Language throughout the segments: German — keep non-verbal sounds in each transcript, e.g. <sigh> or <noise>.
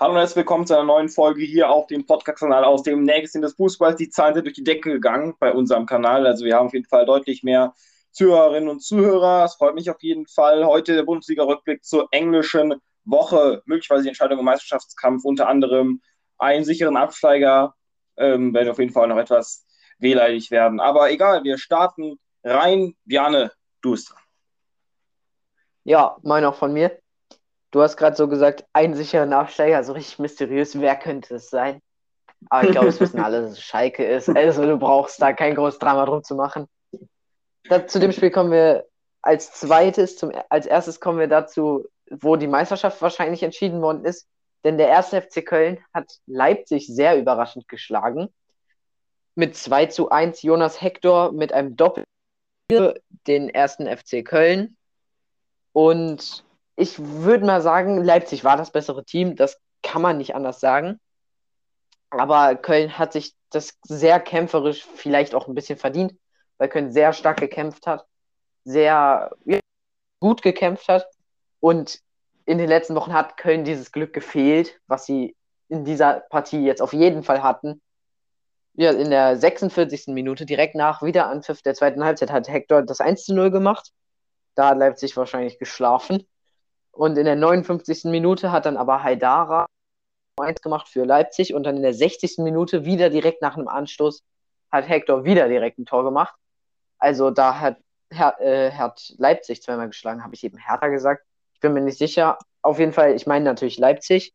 Hallo und herzlich willkommen zu einer neuen Folge hier auf dem Podcast-Kanal aus dem Nächsten des Fußballs. Die Zahlen sind durch die Decke gegangen bei unserem Kanal. Also wir haben auf jeden Fall deutlich mehr Zuhörerinnen und Zuhörer. Es freut mich auf jeden Fall. Heute der Bundesliga-Rückblick zur englischen Woche. Möglicherweise die Entscheidung im Meisterschaftskampf, unter anderem einen sicheren Absteiger. Ähm, werden auf jeden Fall noch etwas wehleidig werden. Aber egal, wir starten rein. Bjane, du bist dran. Ja, mein auch von mir. Du hast gerade so gesagt, ein sicherer Nachsteiger, so richtig mysteriös. Wer könnte es sein? Aber ich glaube, es wissen alle, dass es Schalke ist. Also du brauchst da kein großes Drama drum zu machen. Da, zu dem Spiel kommen wir als zweites, zum, als erstes kommen wir dazu, wo die Meisterschaft wahrscheinlich entschieden worden ist. Denn der erste FC Köln hat Leipzig sehr überraschend geschlagen. Mit 2 zu 1 Jonas Hector mit einem Doppel den ersten FC Köln. Und ich würde mal sagen, Leipzig war das bessere Team. Das kann man nicht anders sagen. Aber Köln hat sich das sehr kämpferisch vielleicht auch ein bisschen verdient, weil Köln sehr stark gekämpft hat, sehr gut gekämpft hat. Und in den letzten Wochen hat Köln dieses Glück gefehlt, was sie in dieser Partie jetzt auf jeden Fall hatten. Ja, in der 46. Minute, direkt nach Wiederanpfiff der zweiten Halbzeit, hat Hector das 1 zu 0 gemacht. Da hat Leipzig wahrscheinlich geschlafen. Und in der 59. Minute hat dann aber Haidara 1 gemacht für Leipzig und dann in der 60. Minute wieder direkt nach einem Anstoß hat Hector wieder direkt ein Tor gemacht. Also da hat, Her äh, hat Leipzig zweimal geschlagen, habe ich eben Hertha gesagt. Ich bin mir nicht sicher. Auf jeden Fall, ich meine natürlich Leipzig.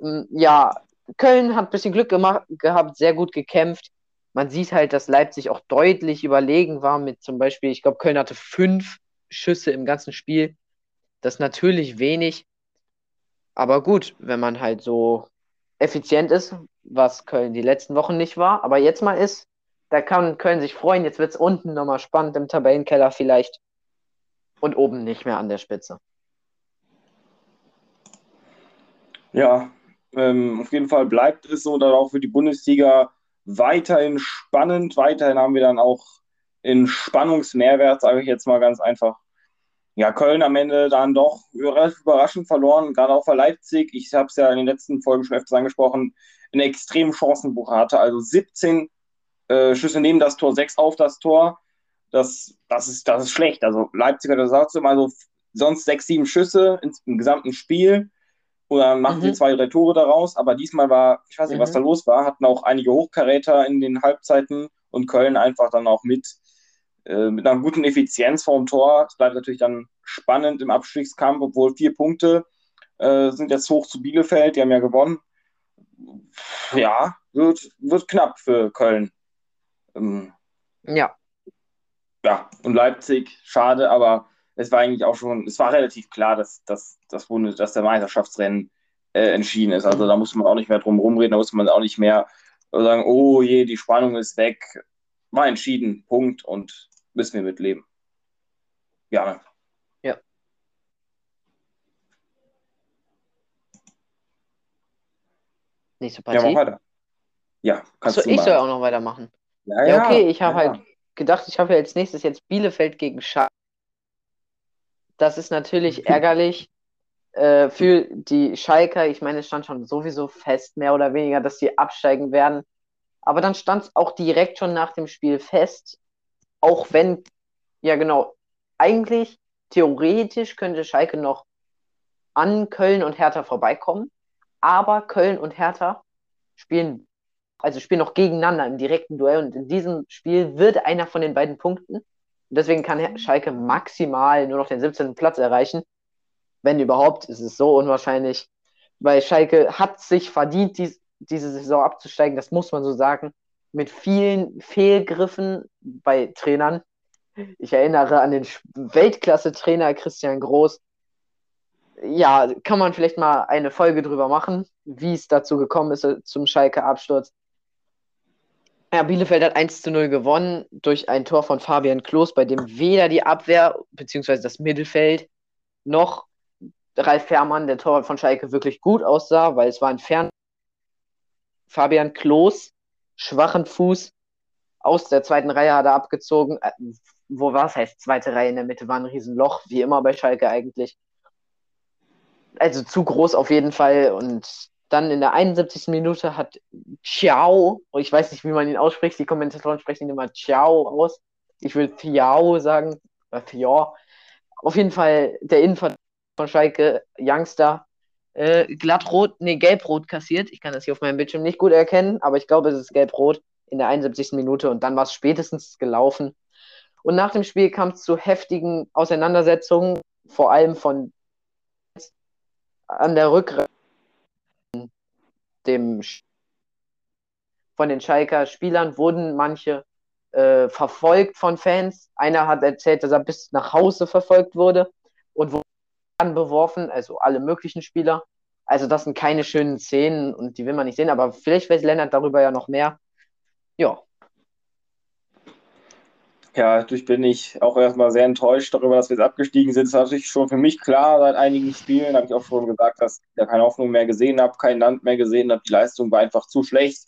Hm, ja, Köln hat ein bisschen Glück gemacht, gehabt, sehr gut gekämpft. Man sieht halt, dass Leipzig auch deutlich überlegen war mit zum Beispiel, ich glaube, Köln hatte fünf Schüsse im ganzen Spiel. Das ist natürlich wenig, aber gut, wenn man halt so effizient ist, was Köln die letzten Wochen nicht war, aber jetzt mal ist, da kann Köln sich freuen. Jetzt wird es unten nochmal spannend im Tabellenkeller vielleicht und oben nicht mehr an der Spitze. Ja, ähm, auf jeden Fall bleibt es so dann auch für die Bundesliga weiterhin spannend. Weiterhin haben wir dann auch in Spannungsmehrwert, sage ich jetzt mal ganz einfach. Ja, Köln am Ende dann doch relativ überraschend verloren, gerade auch für Leipzig. Ich habe es ja in den letzten Folgen schon öfters angesprochen, einen extremen Chancenbuch hatte. Also 17 äh, Schüsse neben das Tor, 6 auf das Tor. Das, das, ist, das ist schlecht. Also Leipzig hat das auch so, also sonst 6, 7 Schüsse im gesamten Spiel. Oder machen mhm. sie zwei, drei Tore daraus. Aber diesmal war, ich weiß nicht, mhm. was da los war, hatten auch einige Hochkaräter in den Halbzeiten und Köln einfach dann auch mit, äh, mit einer guten Effizienz vorm Tor. Es bleibt natürlich dann spannend im Abstiegskampf, obwohl vier Punkte äh, sind jetzt hoch zu Bielefeld, die haben ja gewonnen. Ja, wird, wird knapp für Köln. Ähm, ja. Ja, und Leipzig, schade, aber es war eigentlich auch schon, es war relativ klar, dass, dass, dass, dass der Meisterschaftsrennen äh, entschieden ist. Also da muss man auch nicht mehr drum rumreden, da muss man auch nicht mehr sagen, oh je, die Spannung ist weg. War entschieden, Punkt und müssen wir mitleben. Gerne. Ja. Nächste Partie. Ja, mach weiter. Ja, kannst Achso, du ich soll auch noch weitermachen. Ja, ja, okay, ich habe ja. halt gedacht, ich habe ja als nächstes jetzt Bielefeld gegen Schalke. Das ist natürlich <laughs> ärgerlich äh, für die Schalker. Ich meine, es stand schon sowieso fest, mehr oder weniger, dass sie absteigen werden. Aber dann stand es auch direkt schon nach dem Spiel fest, auch wenn, ja genau, eigentlich theoretisch könnte Schalke noch an Köln und Hertha vorbeikommen. Aber Köln und Hertha spielen, also spielen noch gegeneinander im direkten Duell und in diesem Spiel wird einer von den beiden punkten. Und deswegen kann Schalke maximal nur noch den 17. Platz erreichen. Wenn überhaupt, ist es so unwahrscheinlich. Weil Schalke hat sich verdient, dies, diese Saison abzusteigen, das muss man so sagen. Mit vielen Fehlgriffen bei Trainern. Ich erinnere an den Weltklasse-Trainer Christian Groß. Ja, kann man vielleicht mal eine Folge drüber machen, wie es dazu gekommen ist äh, zum Schalke-Absturz. Ja, Bielefeld hat 1 zu 0 gewonnen durch ein Tor von Fabian Klos, bei dem weder die Abwehr bzw. das Mittelfeld noch Ralf Fährmann, der Torwart von Schalke, wirklich gut aussah, weil es war ein Fern. Fabian Klos, schwachen Fuß, aus der zweiten Reihe hat er abgezogen. Äh, wo war es? Heißt zweite Reihe in der Mitte war ein Riesenloch, wie immer bei Schalke eigentlich. also zu groß auf jeden Fall. Und dann in der 71. Minute hat Ciao, ich weiß nicht, wie man ihn ausspricht, die Kommentatoren sprechen immer Ciao aus. Ich will Thiao sagen, oder Thiao. Auf jeden Fall der Innenverteidiger von Schalke, Youngster, äh, glattrot, nee, gelb-rot kassiert. Ich kann das hier auf meinem Bildschirm nicht gut erkennen, aber ich glaube, es ist gelb-rot in der 71. Minute und dann war es spätestens gelaufen. Und nach dem Spiel kam es zu heftigen Auseinandersetzungen, vor allem von an der Rückreise dem von den Schalker Spielern wurden manche äh, verfolgt von Fans. Einer hat erzählt, dass er bis nach Hause verfolgt wurde und wurde beworfen, also alle möglichen Spieler. Also das sind keine schönen Szenen und die will man nicht sehen, aber vielleicht weiß Lennart darüber ja noch mehr. Ja. Ja, natürlich bin ich auch erstmal sehr enttäuscht darüber, dass wir jetzt abgestiegen sind. Das war natürlich schon für mich klar seit einigen Spielen. Habe ich auch schon gesagt, dass ich da keine Hoffnung mehr gesehen habe, kein Land mehr gesehen habe. Die Leistung war einfach zu schlecht.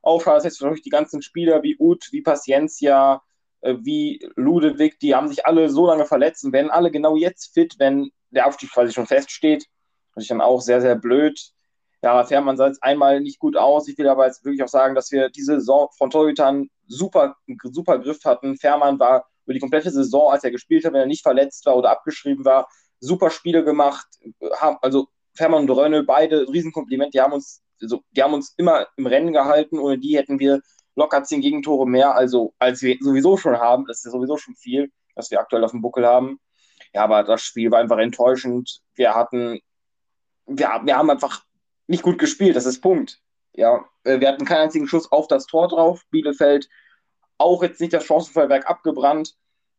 Auch schade, dass jetzt natürlich die ganzen Spieler wie Ut, wie Paciencia, äh, wie Ludewig, die haben sich alle so lange verletzt und werden alle genau jetzt fit, wenn der Aufstieg quasi schon feststeht. Das ist dann auch sehr, sehr blöd. Ja, Fährmann sah jetzt einmal nicht gut aus. Ich will aber jetzt wirklich auch sagen, dass wir diese Saison von Torhütern super, super Griff hatten. Fährmann war über die komplette Saison, als er gespielt hat, wenn er nicht verletzt war oder abgeschrieben war, super Spiele gemacht. Also Fährmann und Rönne, beide Riesenkompliment. Die haben uns, also, die haben uns immer im Rennen gehalten. Ohne die hätten wir locker zehn Gegentore mehr, also als wir sowieso schon haben. Das ist ja sowieso schon viel, was wir aktuell auf dem Buckel haben. Ja, aber das Spiel war einfach enttäuschend. Wir hatten, wir, wir haben einfach nicht gut gespielt, das ist Punkt. Ja, äh, wir hatten keinen einzigen Schuss auf das Tor drauf. Bielefeld auch jetzt nicht das Chancenfeuerwerk abgebrannt,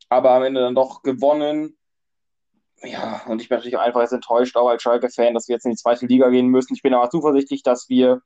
aber am Ende dann doch gewonnen. Ja, und ich bin natürlich einfach jetzt enttäuscht, auch als Schalke-Fan, dass wir jetzt in die zweite Liga gehen müssen. Ich bin aber zuversichtlich, dass wir,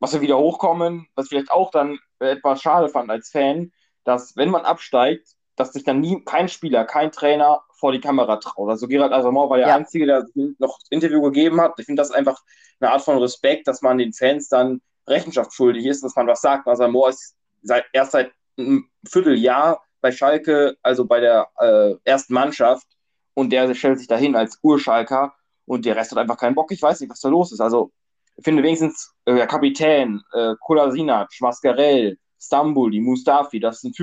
was wir wieder hochkommen, was ich vielleicht auch dann etwas schade fand als Fan, dass wenn man absteigt, dass sich dann nie kein Spieler, kein Trainer vor die Kamera traut. Also Gerald Asamoah war der ja. Einzige, der noch das Interview gegeben hat. Ich finde das einfach eine Art von Respekt, dass man den Fans dann Rechenschaft schuldig ist, dass man was sagt. Asamoah ist seit, erst seit einem Vierteljahr bei Schalke, also bei der äh, ersten Mannschaft und der stellt sich dahin als Urschalker und der Rest hat einfach keinen Bock. Ich weiß nicht, was da los ist. Also ich finde wenigstens äh, der Kapitän, äh, Kolasinac, Mascarell, Stambuli, Mustafi, das sind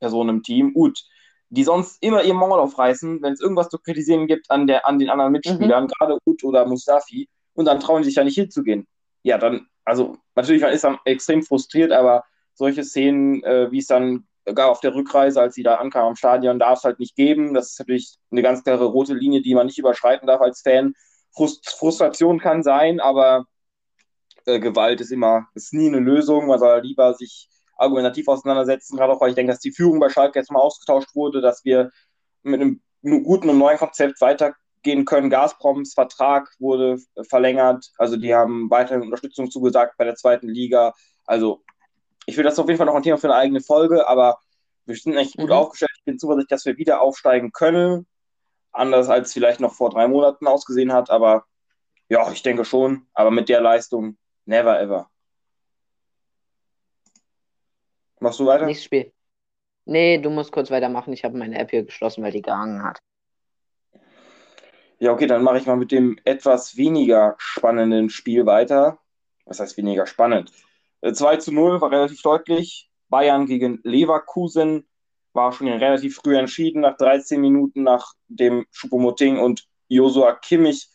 Führungspersonen im Team. Gut, die sonst immer ihr Maul aufreißen, wenn es irgendwas zu kritisieren gibt an, der, an den anderen Mitspielern, mhm. gerade Ut oder Mustafi, und dann trauen sie sich ja nicht hinzugehen. Ja, dann, also natürlich, man ist dann extrem frustriert, aber solche Szenen, äh, wie es dann gar auf der Rückreise, als sie da ankam am Stadion, darf es halt nicht geben. Das ist natürlich eine ganz klare rote Linie, die man nicht überschreiten darf als Fan. Frust Frustration kann sein, aber äh, Gewalt ist immer, ist nie eine Lösung. Man soll lieber sich argumentativ auseinandersetzen, gerade auch weil ich denke, dass die Führung bei Schalke jetzt mal ausgetauscht wurde, dass wir mit einem guten und neuen Konzept weitergehen können. Gazproms Vertrag wurde verlängert, also die haben weiterhin Unterstützung zugesagt bei der zweiten Liga. Also ich will das auf jeden Fall noch ein Thema für eine eigene Folge, aber wir sind echt gut mhm. aufgestellt. Ich bin zuversichtlich, dass wir wieder aufsteigen können. Anders als vielleicht noch vor drei Monaten ausgesehen hat, aber ja, ich denke schon. Aber mit der Leistung, never ever. Machst du weiter? Nächstes Spiel. Nee, du musst kurz weitermachen. Ich habe meine App hier geschlossen, weil die gehangen hat. Ja, okay, dann mache ich mal mit dem etwas weniger spannenden Spiel weiter. Was heißt weniger spannend? 2 äh, zu 0 war relativ deutlich. Bayern gegen Leverkusen war schon relativ früh entschieden, nach 13 Minuten, nachdem Schuppomoting und Josua Kimmich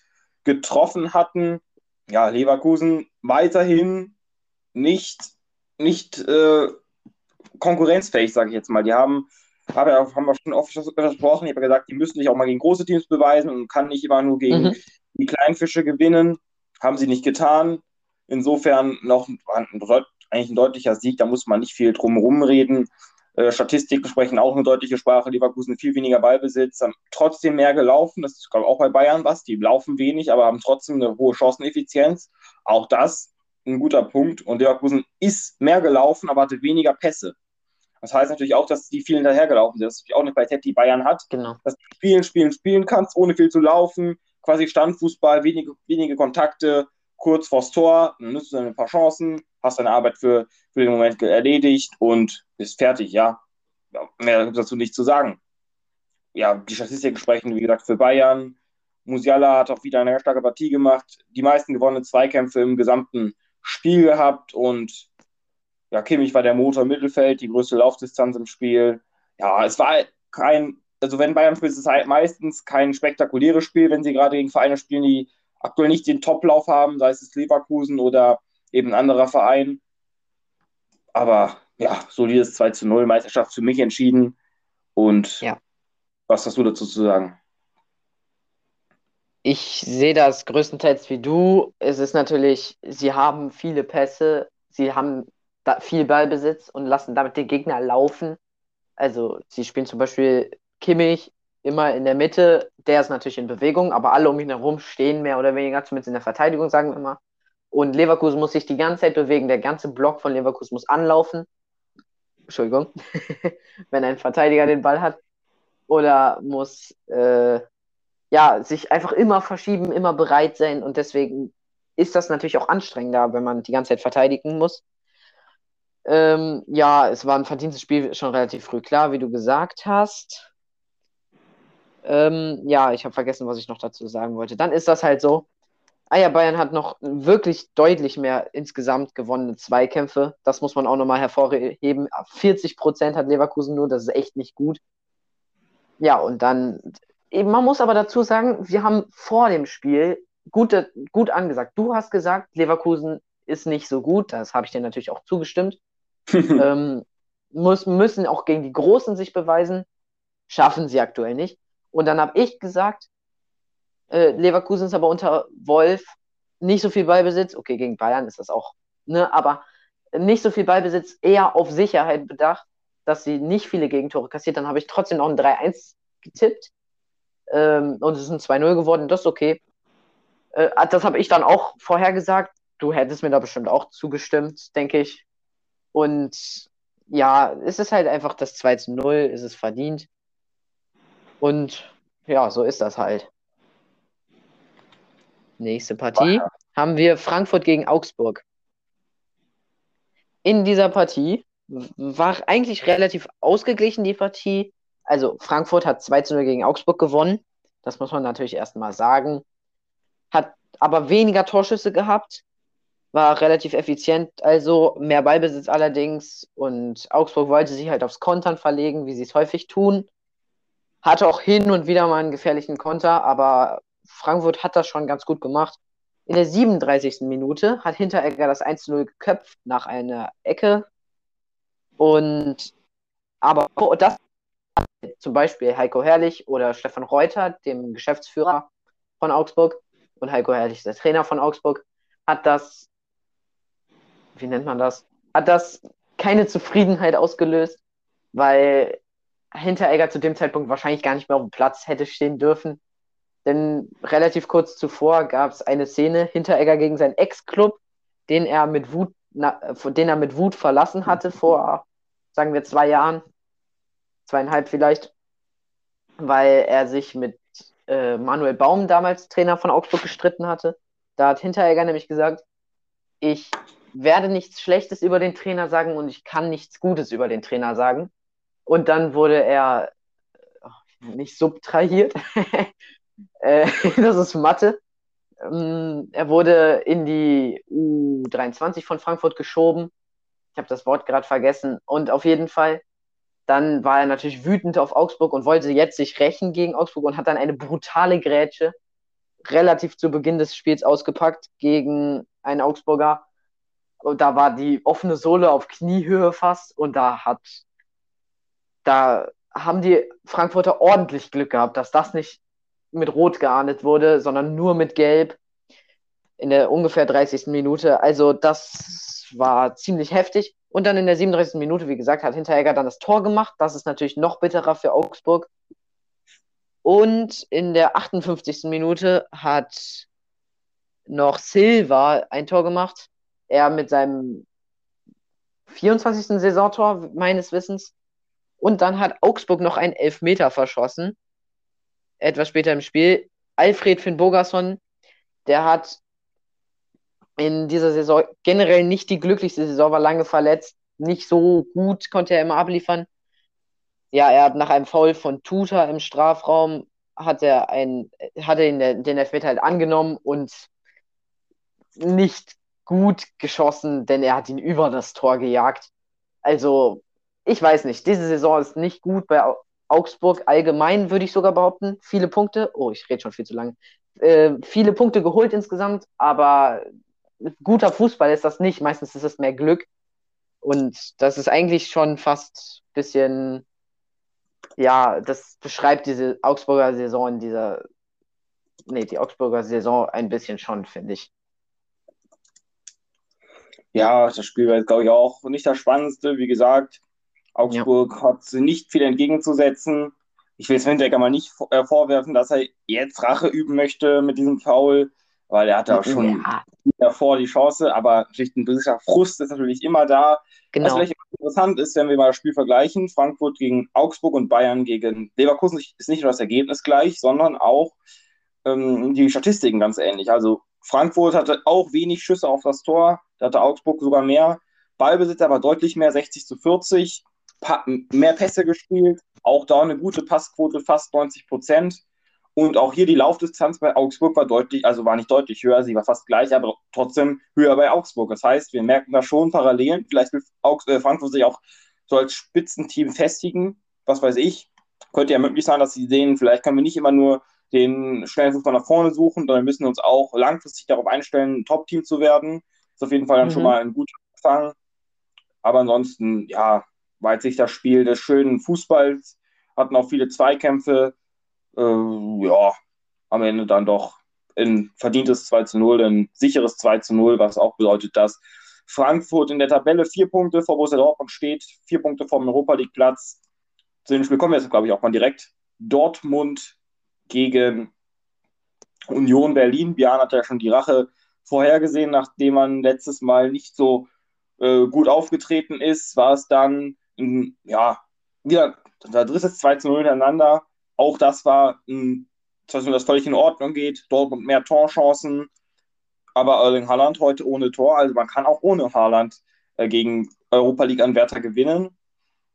getroffen hatten. Ja, Leverkusen weiterhin nicht, nicht äh, konkurrenzfähig, sage ich jetzt mal. Die haben, haben, haben wir schon oft versprochen, ich habe gesagt, die müssen sich auch mal gegen große Teams beweisen und kann nicht immer nur gegen mhm. die kleinen Fische gewinnen. Haben sie nicht getan. Insofern noch eigentlich ein deutlicher Sieg, da muss man nicht viel drum reden. Äh, Statistiken sprechen auch eine deutliche Sprache. Leverkusen viel weniger Ballbesitz, haben trotzdem mehr gelaufen. Das ist, glaube ich, auch bei Bayern was. Die laufen wenig, aber haben trotzdem eine hohe Chanceneffizienz. Auch das ein guter Punkt. Und Leverkusen ist mehr gelaufen, aber hatte weniger Pässe. Das heißt natürlich auch, dass die viel hinterhergelaufen sind. Das ist auch eine Qualität, die Bayern hat. Genau. Dass du spielen, spielen, spielen kannst, ohne viel zu laufen. Quasi Standfußball, wenige, wenige Kontakte, kurz vors Tor, dann nutzt du ein paar Chancen, hast deine Arbeit für, für den Moment erledigt und bist fertig, ja. Mehr gibt es dazu nicht zu sagen. Ja, die Statistiken sprechen, wie gesagt, für Bayern. Musiala hat auch wieder eine starke Partie gemacht, die meisten gewonnenen Zweikämpfe im gesamten Spiel gehabt und ja, Kimmich war der Motor im Mittelfeld, die größte Laufdistanz im Spiel. Ja, es war kein, also wenn Bayern spielt, ist es halt meistens kein spektakuläres Spiel, wenn sie gerade gegen Vereine spielen, die aktuell nicht den Toplauf haben, sei es Leverkusen oder eben ein anderer Verein. Aber ja, solides 2 zu 0, Meisterschaft für mich entschieden. Und ja. was hast du dazu zu sagen? Ich sehe das größtenteils wie du. Es ist natürlich, sie haben viele Pässe, sie haben viel Ballbesitz und lassen damit den Gegner laufen. Also sie spielen zum Beispiel Kimmich immer in der Mitte, der ist natürlich in Bewegung, aber alle um ihn herum stehen mehr oder weniger, zumindest in der Verteidigung, sagen wir immer. Und Leverkusen muss sich die ganze Zeit bewegen, der ganze Block von Leverkusen muss anlaufen. Entschuldigung, <laughs> wenn ein Verteidiger den Ball hat. Oder muss äh, ja, sich einfach immer verschieben, immer bereit sein. Und deswegen ist das natürlich auch anstrengender, wenn man die ganze Zeit verteidigen muss. Ähm, ja, es war ein verdientes Spiel schon relativ früh klar, wie du gesagt hast. Ähm, ja, ich habe vergessen, was ich noch dazu sagen wollte. Dann ist das halt so. Ah ja, Bayern hat noch wirklich deutlich mehr insgesamt gewonnene Zweikämpfe. Das muss man auch nochmal hervorheben. 40 Prozent hat Leverkusen nur, das ist echt nicht gut. Ja, und dann, man muss aber dazu sagen, wir haben vor dem Spiel gut, gut angesagt. Du hast gesagt, Leverkusen ist nicht so gut. Das habe ich dir natürlich auch zugestimmt. <laughs> ähm, muss, müssen auch gegen die Großen sich beweisen. Schaffen sie aktuell nicht. Und dann habe ich gesagt, äh, Leverkusen ist aber unter Wolf nicht so viel Ballbesitz. Okay, gegen Bayern ist das auch, ne, aber nicht so viel Ballbesitz, eher auf Sicherheit bedacht, dass sie nicht viele Gegentore kassiert. Dann habe ich trotzdem noch ein 3-1 getippt. Ähm, und es ist ein 2-0 geworden, das ist okay. Äh, das habe ich dann auch vorhergesagt. Du hättest mir da bestimmt auch zugestimmt, denke ich. Und ja, es ist halt einfach das 2 0, ist es verdient. Und ja, so ist das halt. Nächste Partie wow. haben wir Frankfurt gegen Augsburg. In dieser Partie war eigentlich relativ ausgeglichen die Partie. Also Frankfurt hat 2 0 gegen Augsburg gewonnen. Das muss man natürlich erstmal sagen. Hat aber weniger Torschüsse gehabt. War relativ effizient, also mehr Ballbesitz allerdings. Und Augsburg wollte sich halt aufs Kontern verlegen, wie sie es häufig tun. Hatte auch hin und wieder mal einen gefährlichen Konter, aber Frankfurt hat das schon ganz gut gemacht. In der 37. Minute hat Hinteregger das 1-0 geköpft nach einer Ecke. Und aber das zum Beispiel Heiko Herrlich oder Stefan Reuter, dem Geschäftsführer von Augsburg, und Heiko Herrlich, der Trainer von Augsburg, hat das, wie nennt man das, hat das keine Zufriedenheit ausgelöst, weil Hinteregger zu dem Zeitpunkt wahrscheinlich gar nicht mehr auf dem Platz hätte stehen dürfen. Denn relativ kurz zuvor gab es eine Szene, Hinteregger gegen seinen Ex-Club, den er mit Wut, na, den er mit Wut verlassen hatte vor, sagen wir, zwei Jahren, zweieinhalb vielleicht, weil er sich mit äh, Manuel Baum, damals Trainer von Augsburg, gestritten hatte. Da hat Hinteregger nämlich gesagt, ich werde nichts Schlechtes über den Trainer sagen und ich kann nichts Gutes über den Trainer sagen. Und dann wurde er nicht subtrahiert, <laughs> äh, das ist Mathe. Ähm, er wurde in die U23 von Frankfurt geschoben. Ich habe das Wort gerade vergessen. Und auf jeden Fall, dann war er natürlich wütend auf Augsburg und wollte jetzt sich rächen gegen Augsburg und hat dann eine brutale Grätsche relativ zu Beginn des Spiels ausgepackt gegen einen Augsburger. Und da war die offene Sohle auf Kniehöhe fast und da hat da haben die Frankfurter ordentlich Glück gehabt, dass das nicht mit Rot geahndet wurde, sondern nur mit Gelb in der ungefähr 30. Minute. Also das war ziemlich heftig. Und dann in der 37. Minute, wie gesagt, hat Hinteregger dann das Tor gemacht. Das ist natürlich noch bitterer für Augsburg. Und in der 58. Minute hat noch Silva ein Tor gemacht. Er mit seinem 24. Saisontor meines Wissens. Und dann hat Augsburg noch einen Elfmeter verschossen. Etwas später im Spiel. Alfred Finn Bogerson, der hat in dieser Saison generell nicht die glücklichste Saison, war lange verletzt. Nicht so gut konnte er immer abliefern. Ja, er hat nach einem Foul von Tuta im Strafraum hat er ein, hat er den, den Elfmeter halt angenommen und nicht gut geschossen, denn er hat ihn über das Tor gejagt. Also, ich weiß nicht, diese Saison ist nicht gut bei Augsburg allgemein, würde ich sogar behaupten. Viele Punkte, oh, ich rede schon viel zu lange. Äh, viele Punkte geholt insgesamt, aber guter Fußball ist das nicht. Meistens ist es mehr Glück. Und das ist eigentlich schon fast ein bisschen, ja, das beschreibt diese Augsburger Saison in dieser, nee, die Augsburger Saison ein bisschen schon, finde ich. Ja, das Spiel war jetzt, glaube ich, auch nicht das Spannendste. Wie gesagt, Augsburg ja. hat nicht viel entgegenzusetzen. Ich will Svendecker mal nicht äh, vorwerfen, dass er jetzt Rache üben möchte mit diesem Foul, weil er hatte auch schon ja. davor die Chance, aber schlicht ein gewisser Frust ist natürlich immer da. Genau. Was vielleicht interessant ist, wenn wir mal das Spiel vergleichen, Frankfurt gegen Augsburg und Bayern gegen Leverkusen ist nicht nur das Ergebnis gleich, sondern auch ähm, die Statistiken ganz ähnlich. Also Frankfurt hatte auch wenig Schüsse auf das Tor, da hatte Augsburg sogar mehr. Ballbesitz aber deutlich mehr, 60 zu 40. Pa mehr Pässe gespielt, auch da eine gute Passquote, fast 90 Prozent. Und auch hier die Laufdistanz bei Augsburg war deutlich, also war nicht deutlich höher, sie war fast gleich, aber trotzdem höher bei Augsburg. Das heißt, wir merken da schon Parallelen. Vielleicht will Augs äh, Frankfurt sich auch so als Spitzenteam festigen, was weiß ich. Könnte ja möglich sein, dass sie sehen, vielleicht können wir nicht immer nur den schnellen Fußball nach vorne suchen, sondern müssen uns auch langfristig darauf einstellen, ein Top-Team zu werden. Ist auf jeden Fall dann mhm. schon mal ein guter Anfang. Aber ansonsten, ja, war jetzt nicht das Spiel des schönen Fußballs, hatten auch viele Zweikämpfe. Äh, ja, am Ende dann doch ein verdientes 2 zu 0, ein sicheres 2 zu 0, was auch bedeutet, dass Frankfurt in der Tabelle vier Punkte vor Borussia Dortmund steht, vier Punkte vom Europa League Platz. Zu dem Spiel kommen wir jetzt, glaube ich, auch mal direkt. Dortmund gegen Union Berlin. Björn hat ja schon die Rache vorhergesehen, nachdem man letztes Mal nicht so äh, gut aufgetreten ist, war es dann, ja, wieder der dritte 2 zu 0 hintereinander. Auch das war ein, das völlig in Ordnung geht. Dortmund mehr Torchancen, aber Erling Haaland heute ohne Tor. Also man kann auch ohne Haaland äh, gegen Europa League-Anwärter gewinnen.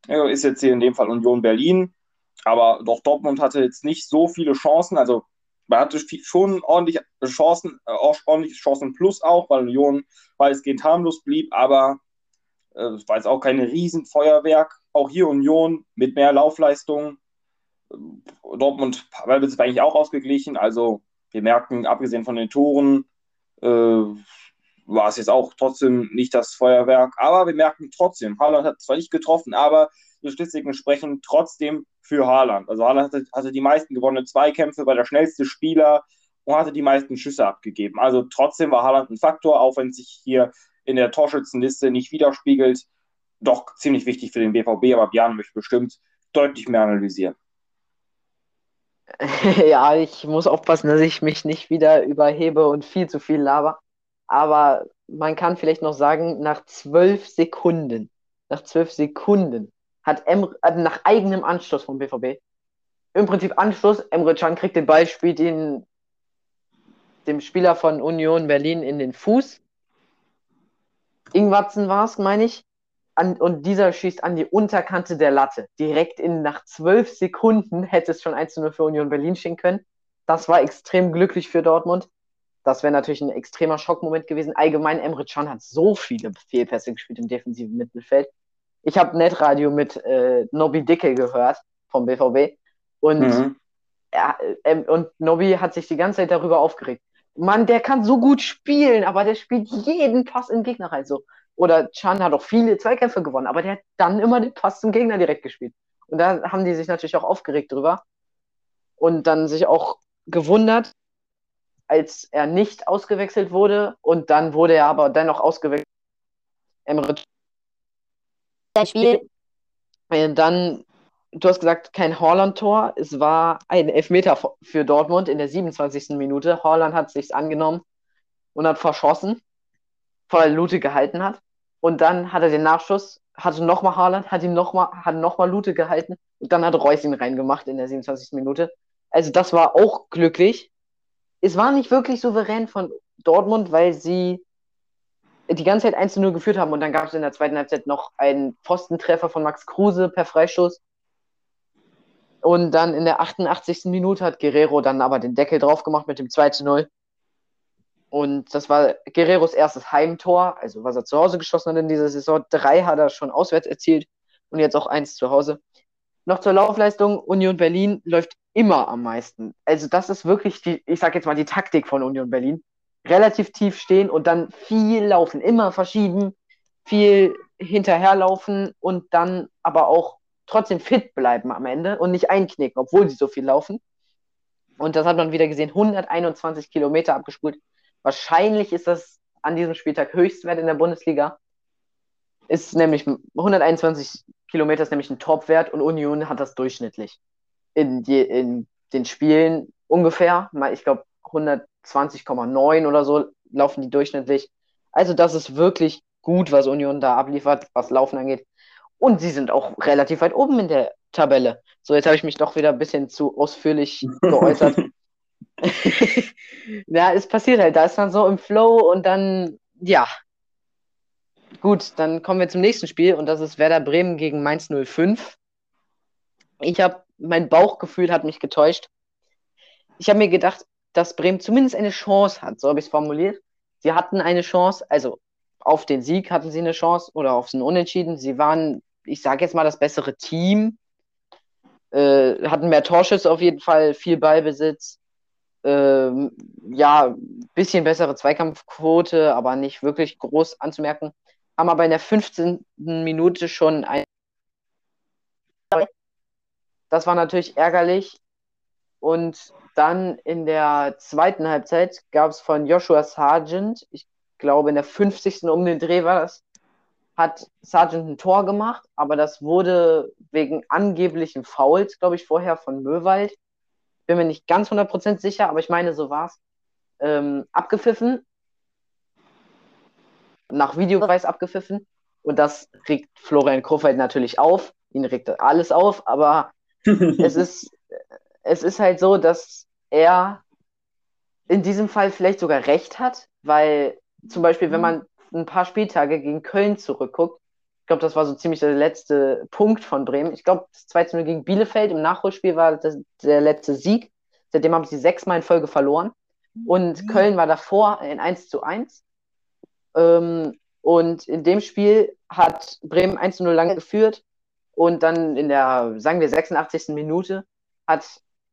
Ist jetzt hier in dem Fall Union Berlin. Aber doch Dortmund hatte jetzt nicht so viele Chancen. Also man hatte schon ordentliche Chancen, äh, ordentliche Chancen plus auch, weil Union weitestgehend harmlos blieb, aber äh, es war jetzt auch kein Riesenfeuerwerk. Auch hier Union mit mehr Laufleistung. Dortmund ist eigentlich auch ausgeglichen. Also wir merken, abgesehen von den Toren, äh, war es jetzt auch trotzdem nicht das Feuerwerk. Aber wir merken trotzdem, Haaland hat zwar nicht getroffen, aber die Statistiken sprechen trotzdem für Haaland. Also Haaland hatte, hatte die meisten gewonnenen Zweikämpfe, war der schnellste Spieler und hatte die meisten Schüsse abgegeben. Also trotzdem war Haaland ein Faktor, auch wenn sich hier in der Torschützenliste nicht widerspiegelt. Doch ziemlich wichtig für den BVB, aber Björn möchte bestimmt deutlich mehr analysieren. <laughs> Ja, ich muss aufpassen, dass ich mich nicht wieder überhebe und viel zu viel laber. Aber man kann vielleicht noch sagen, nach zwölf Sekunden, nach zwölf Sekunden hat Emre, also nach eigenem Anschluss vom BVB, im Prinzip Anschluss, Emre Can kriegt den Ball, spielt ihn dem Spieler von Union Berlin in den Fuß. Ingwatzen war es, meine ich. An, und dieser schießt an die Unterkante der Latte. Direkt in nach zwölf Sekunden hätte es schon 1-0 für Union Berlin stehen können. Das war extrem glücklich für Dortmund. Das wäre natürlich ein extremer Schockmoment gewesen. Allgemein, Emre Can hat so viele Fehlpässe gespielt im defensiven Mittelfeld ich habe Netradio mit äh, Nobby Dicke gehört vom BVB und, mhm. äh, und Nobby hat sich die ganze Zeit darüber aufgeregt. Mann, der kann so gut spielen, aber der spielt jeden Pass den Gegner rein. So. Oder Chan hat auch viele Zweikämpfe gewonnen, aber der hat dann immer den Pass zum Gegner direkt gespielt. Und da haben die sich natürlich auch aufgeregt drüber. Und dann sich auch gewundert, als er nicht ausgewechselt wurde. Und dann wurde er aber dennoch ausgewechselt. Emre sein Spiel. Dann, du hast gesagt, kein Holland-Tor. Es war ein Elfmeter für Dortmund in der 27. Minute. Holland hat sich angenommen und hat verschossen, weil Lute gehalten hat. Und dann hat er den Nachschuss, hatte nochmal Haaland, hat ihn nochmal, hat nochmal Lute gehalten und dann hat Reus ihn reingemacht in der 27. Minute. Also das war auch glücklich. Es war nicht wirklich souverän von Dortmund, weil sie die ganze Zeit 1 0 geführt haben und dann gab es in der zweiten Halbzeit noch einen Pfostentreffer von Max Kruse per Freistoß. Und dann in der 88. Minute hat Guerrero dann aber den Deckel drauf gemacht mit dem 2 zu 0. Und das war Guerreros erstes Heimtor, also was er zu Hause geschossen hat in dieser Saison. Drei hat er schon auswärts erzielt und jetzt auch eins zu Hause. Noch zur Laufleistung, Union Berlin läuft immer am meisten. Also das ist wirklich die, ich sag jetzt mal, die Taktik von Union Berlin. Relativ tief stehen und dann viel laufen, immer verschieben, viel hinterherlaufen und dann aber auch trotzdem fit bleiben am Ende und nicht einknicken, obwohl sie so viel laufen. Und das hat man wieder gesehen, 121 Kilometer abgespult. Wahrscheinlich ist das an diesem Spieltag Höchstwert in der Bundesliga. Ist nämlich 121 Kilometer ist nämlich ein Topwert und Union hat das durchschnittlich. In, die, in den Spielen ungefähr, ich glaube 120,9 oder so laufen die durchschnittlich. Also das ist wirklich gut, was Union da abliefert, was Laufen angeht. Und sie sind auch relativ weit oben in der Tabelle. So, jetzt habe ich mich doch wieder ein bisschen zu ausführlich <laughs> geäußert. <laughs> ja, es passiert halt. Da ist man so im Flow und dann, ja. Gut, dann kommen wir zum nächsten Spiel und das ist Werder Bremen gegen Mainz 05. Ich habe, mein Bauchgefühl hat mich getäuscht. Ich habe mir gedacht, dass Bremen zumindest eine Chance hat, so habe ich es formuliert. Sie hatten eine Chance, also auf den Sieg hatten sie eine Chance oder auf den Unentschieden. Sie waren, ich sage jetzt mal, das bessere Team, äh, hatten mehr Torschüsse auf jeden Fall, viel Ballbesitz, ähm, ja, bisschen bessere Zweikampfquote, aber nicht wirklich groß anzumerken. Haben aber in der 15. Minute schon ein. Das war natürlich ärgerlich. Und dann in der zweiten Halbzeit gab es von Joshua Sargent, ich glaube in der 50. um den Dreh war das, hat Sargent ein Tor gemacht, aber das wurde wegen angeblichen Fouls, glaube ich, vorher von Möwald bin mir nicht ganz 100% sicher, aber ich meine, so war es. Ähm, abgepfiffen. Nach Videobeweis abgepfiffen. Und das regt Florian Kofeld natürlich auf. Ihn regt alles auf, aber <laughs> es ist, es ist halt so, dass er in diesem Fall vielleicht sogar recht hat, weil zum Beispiel, wenn man ein paar Spieltage gegen Köln zurückguckt, glaube, das war so ziemlich der letzte Punkt von Bremen. Ich glaube, das 2 0 gegen Bielefeld im Nachholspiel war das, der letzte Sieg. Seitdem haben sie sechsmal in Folge verloren. Und mhm. Köln war davor in 1 zu 1. Ähm, und in dem Spiel hat Bremen 1 zu 0 lange geführt. Und dann in der, sagen wir, 86. Minute hat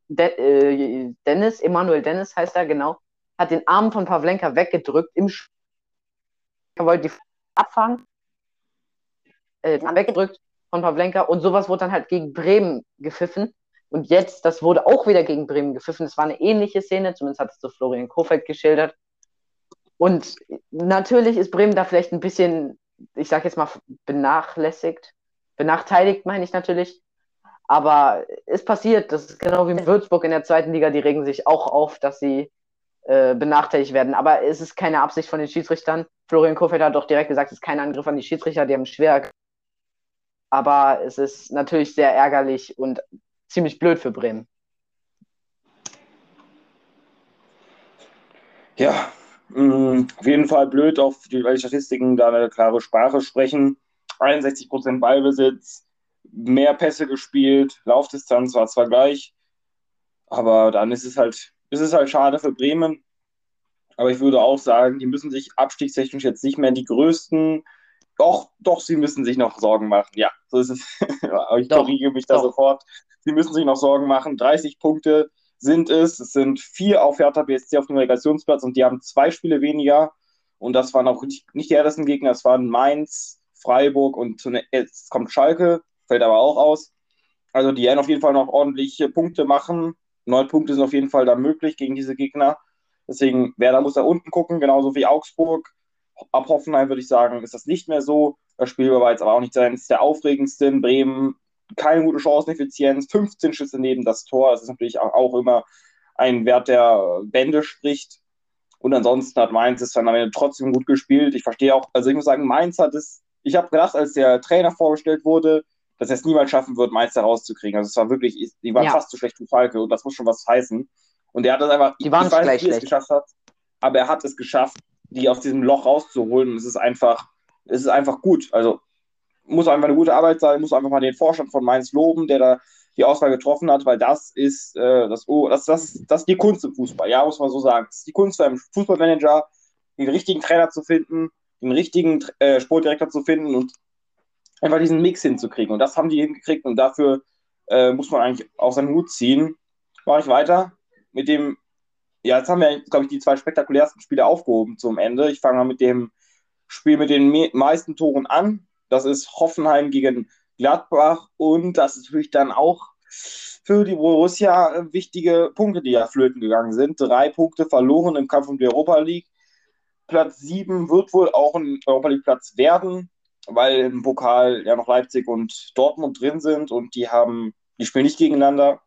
De äh, Dennis, Emanuel Dennis heißt er, genau, hat den Arm von Pavlenka weggedrückt im Spiel. Er wollte die abfangen äh, weggedrückt von Pavlenka und sowas wurde dann halt gegen Bremen gepfiffen. Und jetzt, das wurde auch wieder gegen Bremen gepfiffen. Das war eine ähnliche Szene, zumindest hat es so Florian Kofeld geschildert. Und natürlich ist Bremen da vielleicht ein bisschen, ich sag jetzt mal, benachlässigt. Benachteiligt meine ich natürlich. Aber es passiert, das ist genau wie Würzburg in der zweiten Liga, die regen sich auch auf, dass sie äh, benachteiligt werden. Aber es ist keine Absicht von den Schiedsrichtern. Florian Kofeld hat doch direkt gesagt, es ist kein Angriff an die Schiedsrichter, die haben schwer aber es ist natürlich sehr ärgerlich und ziemlich blöd für Bremen. Ja, mh, mm, auf jeden Fall blöd, auch die, weil die Statistiken da eine klare Sprache sprechen. 61% Ballbesitz, mehr Pässe gespielt, Laufdistanz war zwar gleich, aber dann ist es halt, ist es halt schade für Bremen. Aber ich würde auch sagen, die müssen sich abstiegstechnisch jetzt nicht mehr die größten doch, doch, sie müssen sich noch Sorgen machen. Ja, so ist es. <laughs> ich korrigiere mich da doch. sofort. Sie müssen sich noch Sorgen machen. 30 Punkte sind es. Es sind vier auf Hertha BSC auf dem Relegationsplatz und die haben zwei Spiele weniger. Und das waren auch nicht die ersten Gegner. Es waren Mainz, Freiburg und jetzt kommt Schalke, fällt aber auch aus. Also die werden auf jeden Fall noch ordentliche Punkte machen. Neun Punkte sind auf jeden Fall da möglich gegen diese Gegner. Deswegen, wer da muss da unten gucken, genauso wie Augsburg ab Hoffenheim würde ich sagen, ist das nicht mehr so. Das Spiel war jetzt aber auch nicht eines der aufregendsten. Bremen, keine gute Chanceneffizienz, 15 Schüsse neben das Tor. Das ist natürlich auch immer ein Wert, der Bände spricht. Und ansonsten hat Mainz es dann am Ende trotzdem gut gespielt. Ich verstehe auch, also ich muss sagen, Mainz hat es, ich habe gedacht, als der Trainer vorgestellt wurde, dass er es niemals schaffen wird, Mainz da rauszukriegen. Also es war wirklich, die waren ja. fast zu schlecht für Falke und das muss schon was heißen. Und er hat das einfach, die waren ich weiß nicht, wie er es geschafft hat, aber er hat es geschafft, die aus diesem Loch rauszuholen. Es ist einfach, es ist einfach gut. Also muss einfach eine gute Arbeit sein, muss einfach mal den Vorstand von Mainz loben, der da die Auswahl getroffen hat, weil das ist, äh, das, oh, das, das, das die Kunst im Fußball, ja, muss man so sagen. Das ist die Kunst für einen Fußballmanager, den richtigen Trainer zu finden, den richtigen äh, Sportdirektor zu finden und einfach diesen Mix hinzukriegen. Und das haben die hingekriegt und dafür äh, muss man eigentlich auch seinen Hut ziehen. Mache ich weiter mit dem, ja, jetzt haben wir, glaube ich, die zwei spektakulärsten Spiele aufgehoben zum Ende. Ich fange mal mit dem Spiel mit den meisten Toren an. Das ist Hoffenheim gegen Gladbach und das ist natürlich dann auch für die Borussia wichtige Punkte, die ja flöten gegangen sind. Drei Punkte verloren im Kampf um die Europa League. Platz sieben wird wohl auch ein Europa League Platz werden, weil im Pokal ja noch Leipzig und Dortmund drin sind und die haben, die spielen nicht gegeneinander.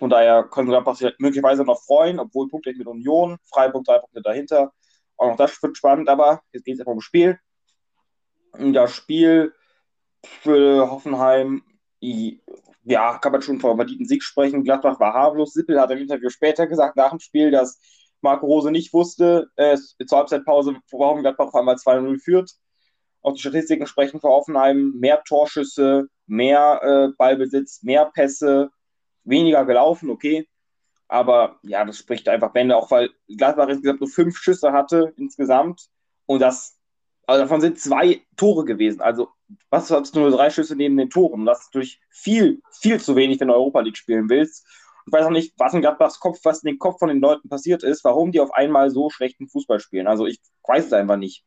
Von daher können Gladbach sich möglicherweise noch freuen, obwohl Punkte mit Union, Freiburg drei Punkte dahinter. Auch noch das wird spannend, aber jetzt geht es einfach um Spiel. Das Spiel für Hoffenheim, ja, kann man schon von verdienten Sieg sprechen. Gladbach war harmlos. Sippel hat im Interview später gesagt, nach dem Spiel, dass Marco Rose nicht wusste, äh, zur Halbzeitpause, warum Gladbach auf einmal 2-0 führt. Auch die Statistiken sprechen für Hoffenheim. Mehr Torschüsse, mehr äh, Ballbesitz, mehr Pässe, weniger gelaufen, okay. Aber ja, das spricht einfach Bände, auch weil Gladbach insgesamt nur fünf Schüsse hatte insgesamt. Und das, also davon sind zwei Tore gewesen. Also, was hast du nur drei Schüsse neben den Toren? Das ist durch viel, viel zu wenig, wenn du Europa League spielen willst. Ich weiß auch nicht, was in Gladbachs Kopf, was in den Kopf von den Leuten passiert ist, warum die auf einmal so schlechten Fußball spielen. Also, ich weiß es einfach nicht.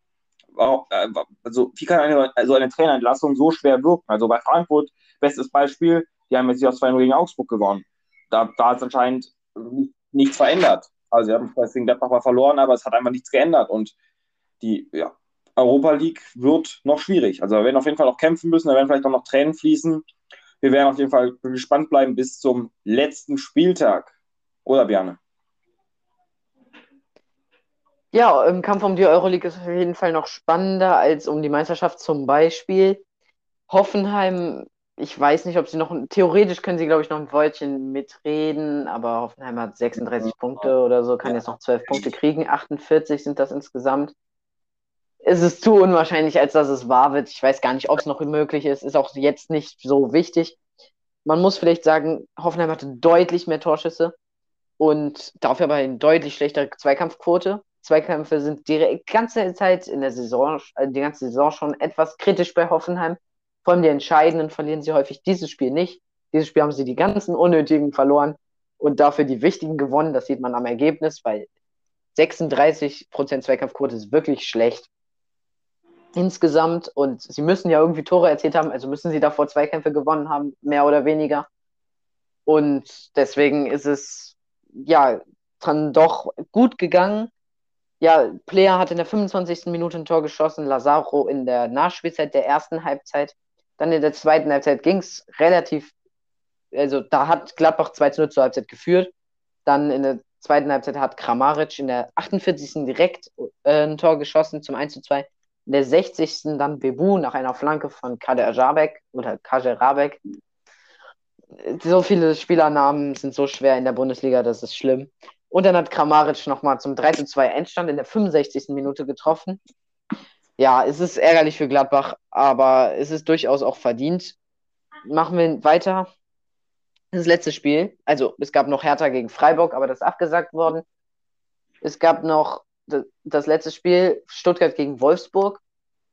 Äh, also, wie kann eine, also eine Trainerentlassung so schwer wirken? Also, bei Frankfurt, bestes Beispiel, die haben jetzt aus 2-0 gegen Augsburg gewonnen. Da, da hat es anscheinend nichts verändert. Also sie haben gegen Gladbach mal verloren, aber es hat einfach nichts geändert. Und die ja, Europa League wird noch schwierig. Also wir werden auf jeden Fall noch kämpfen müssen, da werden vielleicht auch noch Tränen fließen. Wir werden auf jeden Fall gespannt bleiben bis zum letzten Spieltag. Oder Björn? Ja, im Kampf um die Euroleague ist auf jeden Fall noch spannender als um die Meisterschaft zum Beispiel. Hoffenheim ich weiß nicht, ob sie noch, theoretisch können sie, glaube ich, noch ein Wörtchen mitreden, aber Hoffenheim hat 36 Punkte oder so, kann jetzt noch 12 Punkte kriegen. 48 sind das insgesamt. Es ist zu unwahrscheinlich, als dass es wahr wird. Ich weiß gar nicht, ob es noch möglich ist. Ist auch jetzt nicht so wichtig. Man muss vielleicht sagen, Hoffenheim hatte deutlich mehr Torschüsse und dafür aber eine deutlich schlechtere Zweikampfquote. Zweikämpfe sind die ganze Zeit in der Saison, äh, die ganze Saison schon etwas kritisch bei Hoffenheim. Vor allem die Entscheidenden verlieren sie häufig dieses Spiel nicht. Dieses Spiel haben sie die ganzen unnötigen verloren und dafür die wichtigen gewonnen. Das sieht man am Ergebnis, weil 36% Zweikampfquote ist wirklich schlecht insgesamt und sie müssen ja irgendwie Tore erzielt haben, also müssen sie davor Zweikämpfe gewonnen haben, mehr oder weniger. Und deswegen ist es ja dann doch gut gegangen. Ja, Player hat in der 25. Minute ein Tor geschossen, Lazaro in der Nachspielzeit der ersten Halbzeit. Dann in der zweiten Halbzeit ging es relativ, also da hat Gladbach 2 zu 0 zur Halbzeit geführt. Dann in der zweiten Halbzeit hat Kramaric in der 48. direkt äh, ein Tor geschossen zum 1 zu 2. In der 60. dann Bebu nach einer Flanke von Kader Jabek oder Kajer Rabek. So viele Spielernamen sind so schwer in der Bundesliga, das ist schlimm. Und dann hat Kramaric nochmal zum 3 zu 2 Endstand in der 65. Minute getroffen ja, es ist ärgerlich für Gladbach, aber es ist durchaus auch verdient. Machen wir weiter. Das letzte Spiel. Also, es gab noch Hertha gegen Freiburg, aber das ist abgesagt worden. Es gab noch das letzte Spiel, Stuttgart gegen Wolfsburg.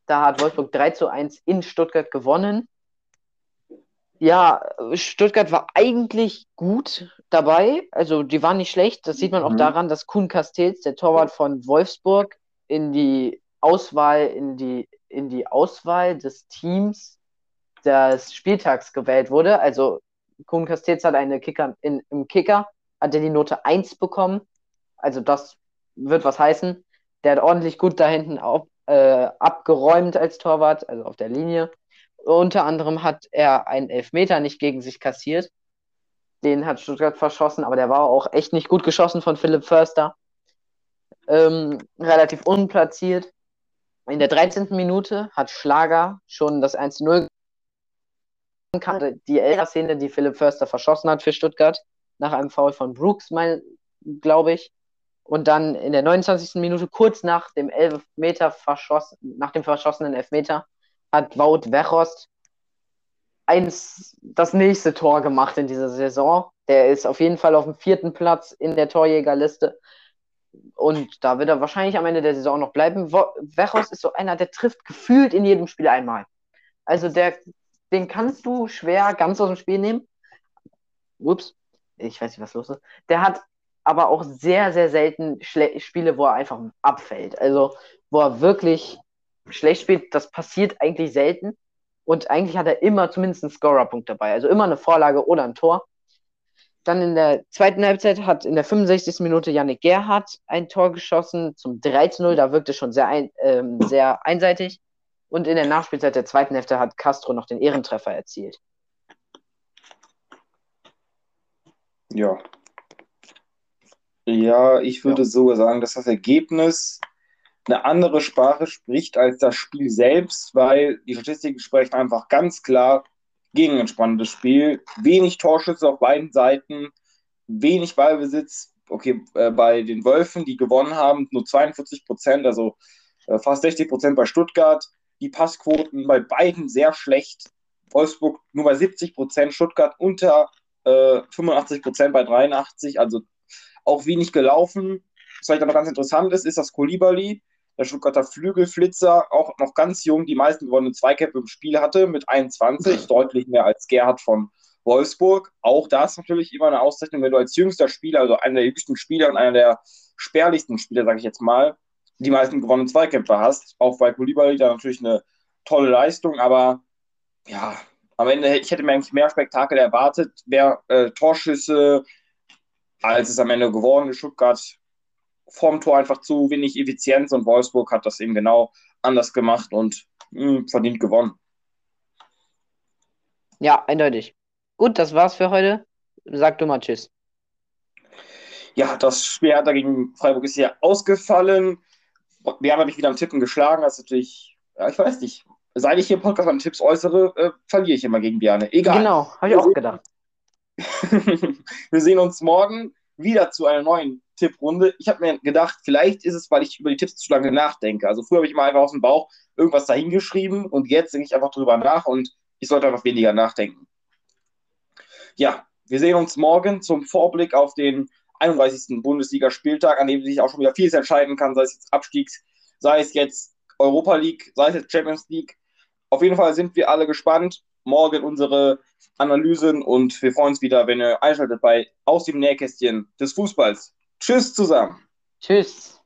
Da hat Wolfsburg 3 zu 1 in Stuttgart gewonnen. Ja, Stuttgart war eigentlich gut dabei. Also, die waren nicht schlecht. Das sieht man auch mhm. daran, dass Kuhn Castells, der Torwart von Wolfsburg, in die Auswahl in die, in die Auswahl des Teams des Spieltags gewählt wurde. Also Kuhn Castells hat eine Kicker in, im Kicker, hat er die Note 1 bekommen. Also das wird was heißen. Der hat ordentlich gut da hinten auf, äh, abgeräumt als Torwart, also auf der Linie. Unter anderem hat er einen Elfmeter nicht gegen sich kassiert. Den hat Stuttgart verschossen, aber der war auch echt nicht gut geschossen von Philipp Förster. Ähm, relativ unplatziert. In der 13. Minute hat Schlager schon das 1-0 die Elfer-Szene, die Philipp Förster verschossen hat für Stuttgart, nach einem Foul von Brooks, glaube ich. Und dann in der 29. Minute, kurz nach dem Elfmeter verschossen, nach dem verschossenen Elfmeter, hat Wout Wechost das nächste Tor gemacht in dieser Saison. Der ist auf jeden Fall auf dem vierten Platz in der Torjägerliste. Und da wird er wahrscheinlich am Ende der Saison noch bleiben. Wechos ist so einer, der trifft gefühlt in jedem Spiel einmal. Also der, den kannst du schwer ganz aus dem Spiel nehmen. Ups, ich weiß nicht, was los ist. Der hat aber auch sehr, sehr selten Schle Spiele, wo er einfach abfällt. Also wo er wirklich schlecht spielt, das passiert eigentlich selten. Und eigentlich hat er immer zumindest einen Scorerpunkt dabei. Also immer eine Vorlage oder ein Tor. Dann in der zweiten Halbzeit hat in der 65. Minute Yannick Gerhardt ein Tor geschossen zum 3-0. Da wirkte schon sehr, ein, ähm, sehr einseitig. Und in der Nachspielzeit der zweiten Hälfte hat Castro noch den Ehrentreffer erzielt. Ja. Ja, ich würde ja. sogar sagen, dass das Ergebnis eine andere Sprache spricht als das Spiel selbst, weil die Statistiken sprechen einfach ganz klar gegen ein spannendes Spiel. Wenig Torschüsse auf beiden Seiten, wenig Ballbesitz. Okay, äh, bei den Wölfen, die gewonnen haben, nur 42 Prozent, also äh, fast 60 Prozent bei Stuttgart. Die Passquoten bei beiden sehr schlecht. Wolfsburg nur bei 70 Prozent, Stuttgart unter äh, 85 Prozent bei 83, also auch wenig gelaufen. Was vielleicht noch ganz interessant ist, ist, dass Kolibali der Stuttgarter Flügelflitzer, auch noch ganz jung, die meisten gewonnenen Zweikämpfe im Spiel hatte, mit 21, deutlich mehr als Gerhard von Wolfsburg. Auch das natürlich immer eine Auszeichnung, wenn du als jüngster Spieler, also einer der jüngsten Spieler und einer der spärlichsten Spieler, sage ich jetzt mal, die meisten gewonnenen Zweikämpfe hast. Auch bei Koulibaly da natürlich eine tolle Leistung, aber ja, am Ende, ich hätte mir eigentlich mehr Spektakel erwartet, mehr äh, Torschüsse, als es am Ende geworden ist. Stuttgart vorm Tor einfach zu wenig Effizienz und Wolfsburg hat das eben genau anders gemacht und mh, hm, verdient gewonnen. Ja, eindeutig. Gut, das war's für heute. Sag du mal Tschüss. Ja, das Spiel hat dagegen Freiburg ist ja ausgefallen. Wir haben mich wieder am Tippen geschlagen. Das ist natürlich, ja, ich weiß nicht. Seit ich hier im Podcast an Tipps äußere, äh, verliere ich immer gegen Björne. Egal. Genau, habe ich auch gedacht. <laughs> Wir sehen uns morgen wieder zu einer neuen Tipprunde. Ich habe mir gedacht, vielleicht ist es, weil ich über die Tipps zu lange nachdenke. Also früher habe ich mal einfach aus dem Bauch irgendwas dahingeschrieben und jetzt denke ich einfach drüber nach und ich sollte einfach weniger nachdenken. Ja, wir sehen uns morgen zum Vorblick auf den 31. Bundesligaspieltag, an dem sich auch schon wieder vieles entscheiden kann, sei es jetzt Abstiegs, sei es jetzt Europa League, sei es jetzt Champions League. Auf jeden Fall sind wir alle gespannt. Morgen unsere Analysen und wir freuen uns wieder, wenn ihr einschaltet bei Aus dem Nähkästchen des Fußballs. Tschüss zusammen. Tschüss.